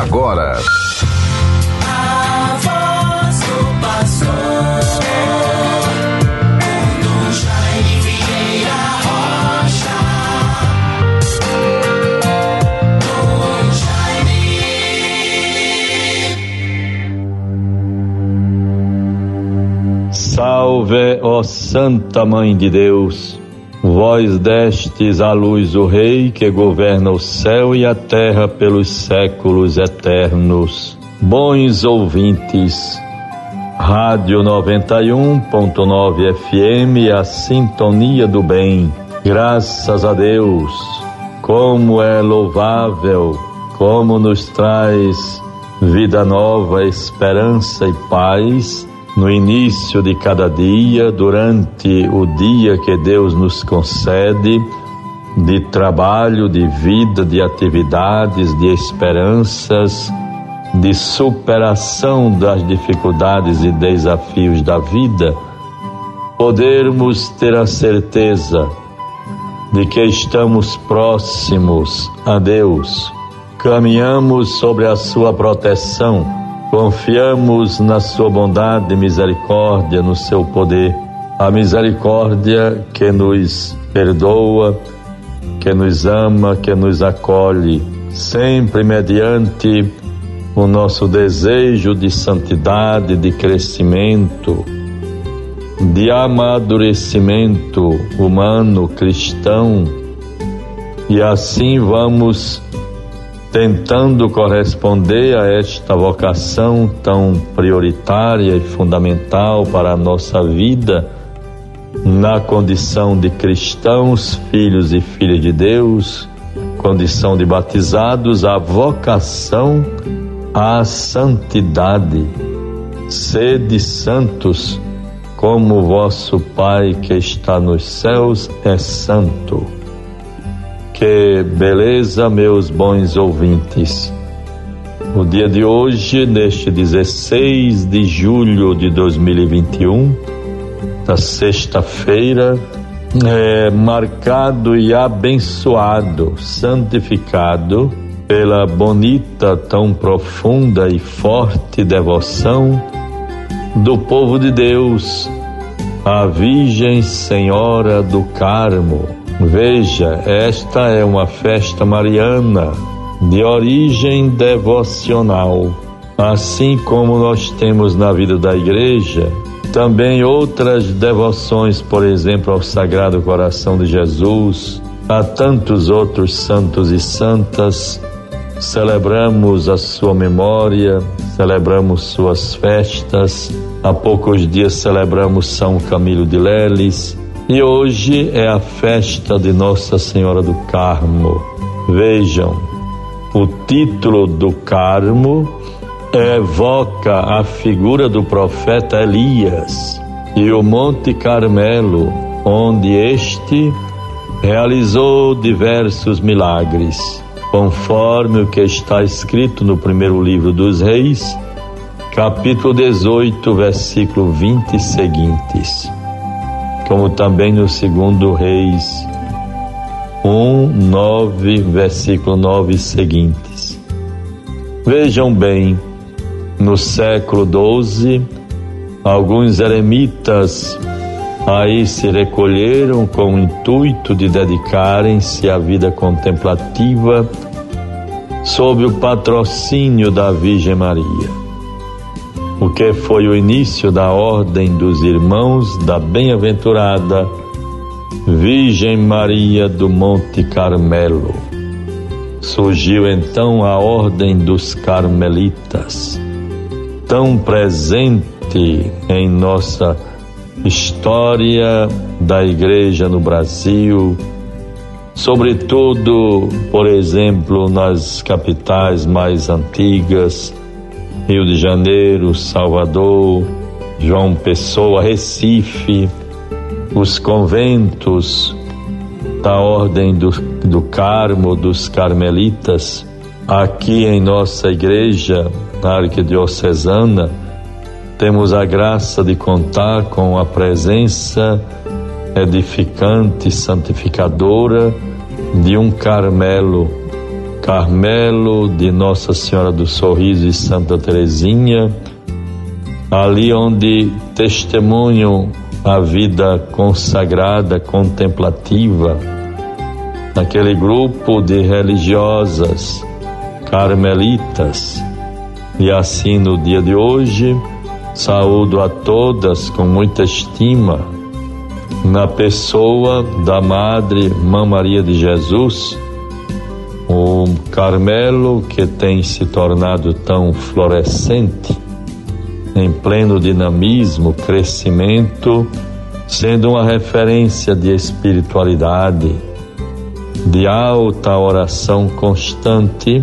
agora. Salve, ó Santa Mãe de Deus, vós destes à luz o Rei que governa o céu e a terra pelos séculos eternos. Bons ouvintes, Rádio 91.9 FM, a sintonia do bem. Graças a Deus, como é louvável, como nos traz vida nova, esperança e paz no início de cada dia, durante o dia que Deus nos concede, de trabalho, de vida, de atividades, de esperanças, de superação das dificuldades e desafios da vida, podermos ter a certeza de que estamos próximos a Deus, caminhamos sobre a Sua proteção, confiamos na Sua bondade e misericórdia, no Seu poder, a misericórdia que nos perdoa, que nos ama, que nos acolhe, sempre mediante o nosso desejo de santidade, de crescimento, de amadurecimento humano, cristão, e assim vamos tentando corresponder a esta vocação tão prioritária e fundamental para a nossa vida, na condição de cristãos, filhos e filhas de Deus, condição de batizados, a vocação à santidade. Sede santos, como vosso Pai que está nos céus é santo. Que beleza, meus bons ouvintes. O dia de hoje, neste 16 de julho de 2021, da sexta-feira, é marcado e abençoado, santificado pela bonita, tão profunda e forte devoção do povo de Deus, a Virgem Senhora do Carmo. Veja, esta é uma festa mariana de origem devocional, assim como nós temos na vida da igreja também outras devoções, por exemplo, ao Sagrado Coração de Jesus, a tantos outros santos e santas celebramos a sua memória, celebramos suas festas. Há poucos dias celebramos São Camilo de Leles e hoje é a festa de Nossa Senhora do Carmo. Vejam, o título do Carmo evoca a figura do profeta Elias e o Monte Carmelo, onde este realizou diversos milagres conforme o que está escrito no primeiro livro dos Reis, capítulo 18, versículo 20 e seguintes, como também no segundo Reis 1, 9, versículo 9 e seguintes. Vejam bem, no século 12, alguns eremitas Aí se recolheram com o intuito de dedicarem-se à vida contemplativa sob o patrocínio da Virgem Maria. O que foi o início da ordem dos irmãos da bem-aventurada Virgem Maria do Monte Carmelo. Surgiu então a ordem dos carmelitas, tão presente em nossa história da igreja no Brasil, sobretudo, por exemplo, nas capitais mais antigas, Rio de Janeiro, Salvador, João Pessoa, Recife, os conventos da Ordem do, do Carmo, dos Carmelitas, aqui em nossa igreja, na Arquidiocesana, temos a graça de contar com a presença edificante, santificadora de um Carmelo Carmelo de Nossa Senhora do Sorriso e Santa Teresinha, ali onde testemunham a vida consagrada, contemplativa, naquele grupo de religiosas carmelitas. E assim no dia de hoje, saúdo a todas com muita estima, na pessoa da Madre Mãe Maria de Jesus, o Carmelo que tem se tornado tão florescente, em pleno dinamismo, crescimento, sendo uma referência de espiritualidade, de alta oração constante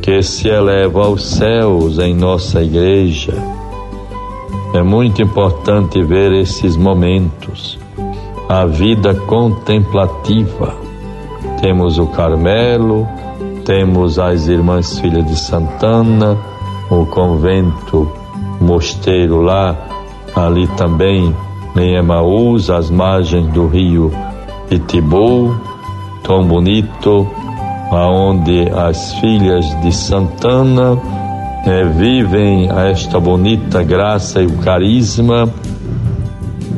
que se eleva aos céus em nossa igreja. É muito importante ver esses momentos, a vida contemplativa. Temos o Carmelo, temos as Irmãs Filhas de Santana, o convento mosteiro lá, ali também em Emaús, às margens do rio Itibu, tão bonito, aonde as filhas de Santana eh, vivem esta bonita graça e o carisma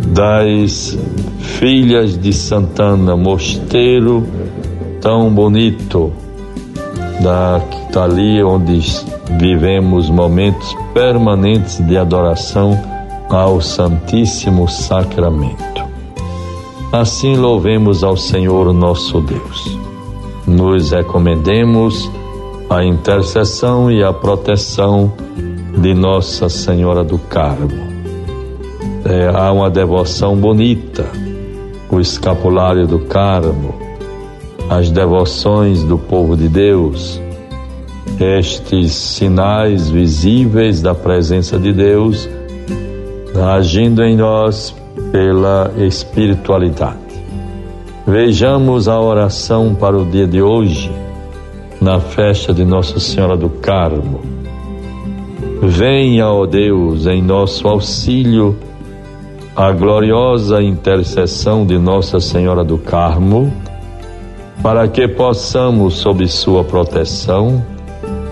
das filhas de Santana, mosteiro tão bonito, dali onde vivemos momentos permanentes de adoração ao Santíssimo Sacramento. Assim louvemos ao Senhor nosso Deus. Nos recomendemos a intercessão e a proteção de Nossa Senhora do Carmo. É, há uma devoção bonita, o escapulário do Carmo, as devoções do povo de Deus, estes sinais visíveis da presença de Deus agindo em nós pela espiritualidade. Vejamos a oração para o dia de hoje, na festa de Nossa Senhora do Carmo. Venha, ó Deus, em nosso auxílio, a gloriosa intercessão de Nossa Senhora do Carmo, para que possamos, sob sua proteção,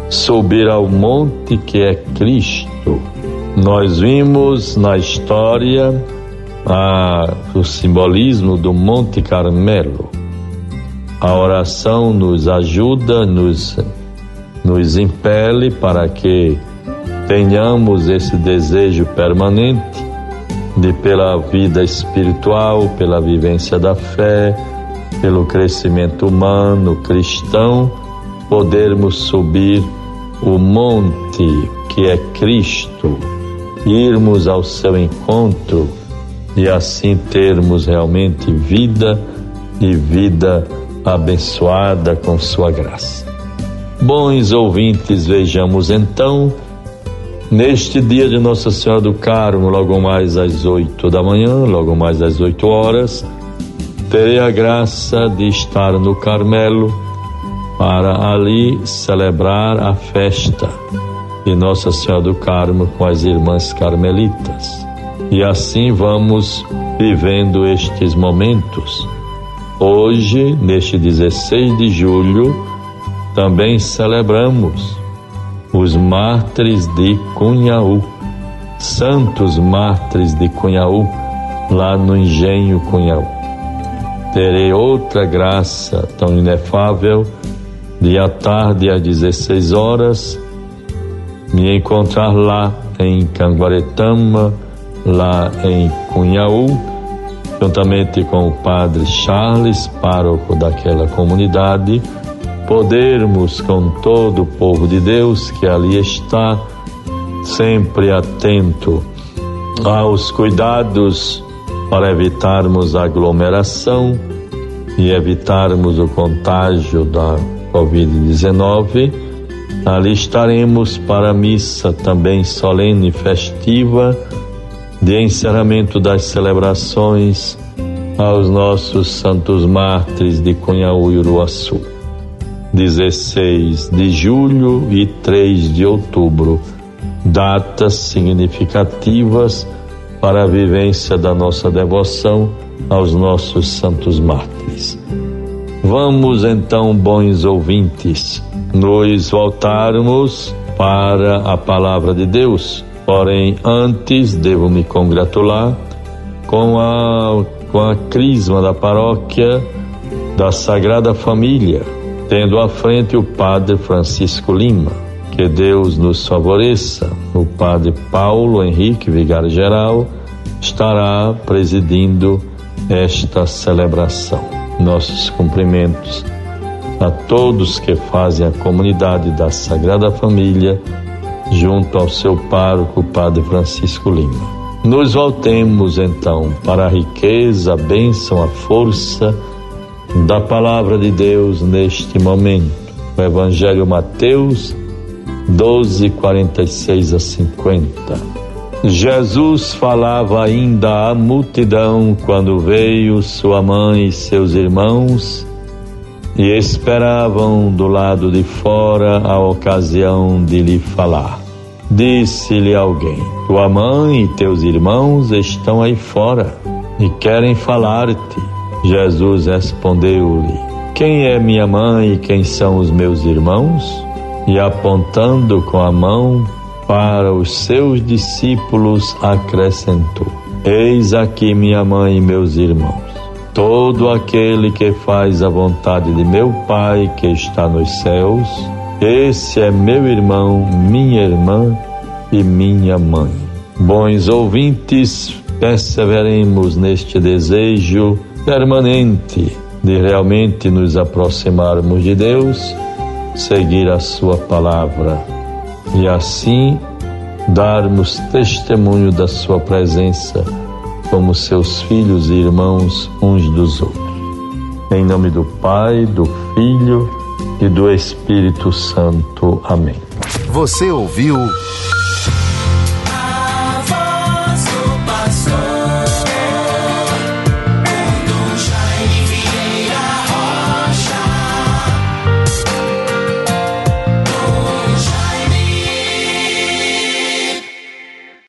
subir ao monte que é Cristo. Nós vimos na história a, o simbolismo do Monte Carmelo. A oração nos ajuda, nos, nos impele para que tenhamos esse desejo permanente de, pela vida espiritual, pela vivência da fé, pelo crescimento humano, cristão, podermos subir o monte que é Cristo, irmos ao seu encontro e assim termos realmente vida e vida abençoada com Sua graça. Bons ouvintes, vejamos então, neste dia de Nossa Senhora do Carmo, logo mais às oito da manhã, logo mais às oito horas, terei a graça de estar no Carmelo para ali celebrar a festa de Nossa Senhora do Carmo com as irmãs carmelitas. E assim vamos vivendo estes momentos. Hoje, neste 16 de julho, também celebramos os mártires de Cunhaú, santos mártires de Cunhaú, lá no engenho Cunhaú. Terei outra graça tão inefável. De à tarde às 16 horas, me encontrar lá em Canguaretama, lá em Cunhaú, juntamente com o padre Charles, pároco daquela comunidade, podermos com todo o povo de Deus que ali está, sempre atento aos cuidados para evitarmos aglomeração e evitarmos o contágio da Covid-19. Ali estaremos para a missa também solene e festiva de encerramento das celebrações aos nossos santos mártires de Cunhaú e Uruaçu. 16 de julho e 3 de outubro, datas significativas para a vivência da nossa devoção aos nossos santos mártires. Vamos então, bons ouvintes, nos voltarmos para a palavra de Deus. Porém, antes devo me congratular com a, com a crisma da paróquia da Sagrada Família, tendo à frente o Padre Francisco Lima. Que Deus nos favoreça. O Padre Paulo Henrique Vigário Geral estará presidindo esta celebração. Nossos cumprimentos a todos que fazem a comunidade da Sagrada Família, junto ao seu pároco, Padre Francisco Lima. Nos voltemos então para a riqueza, a bênção, a força da palavra de Deus neste momento. O Evangelho Mateus 12, 46 a 50. Jesus falava ainda à multidão quando veio sua mãe e seus irmãos e esperavam do lado de fora a ocasião de lhe falar. Disse-lhe alguém: Tua mãe e teus irmãos estão aí fora e querem falar-te. Jesus respondeu-lhe: Quem é minha mãe e quem são os meus irmãos? E apontando com a mão para os seus discípulos, acrescentou: Eis aqui minha mãe e meus irmãos. Todo aquele que faz a vontade de meu Pai que está nos céus, esse é meu irmão, minha irmã e minha mãe. Bons ouvintes, perseveremos neste desejo permanente de realmente nos aproximarmos de Deus, seguir a Sua palavra e assim darmos testemunho da Sua presença como seus filhos e irmãos uns dos outros. Em nome do Pai, do Filho e do Espírito Santo. Amém. Você ouviu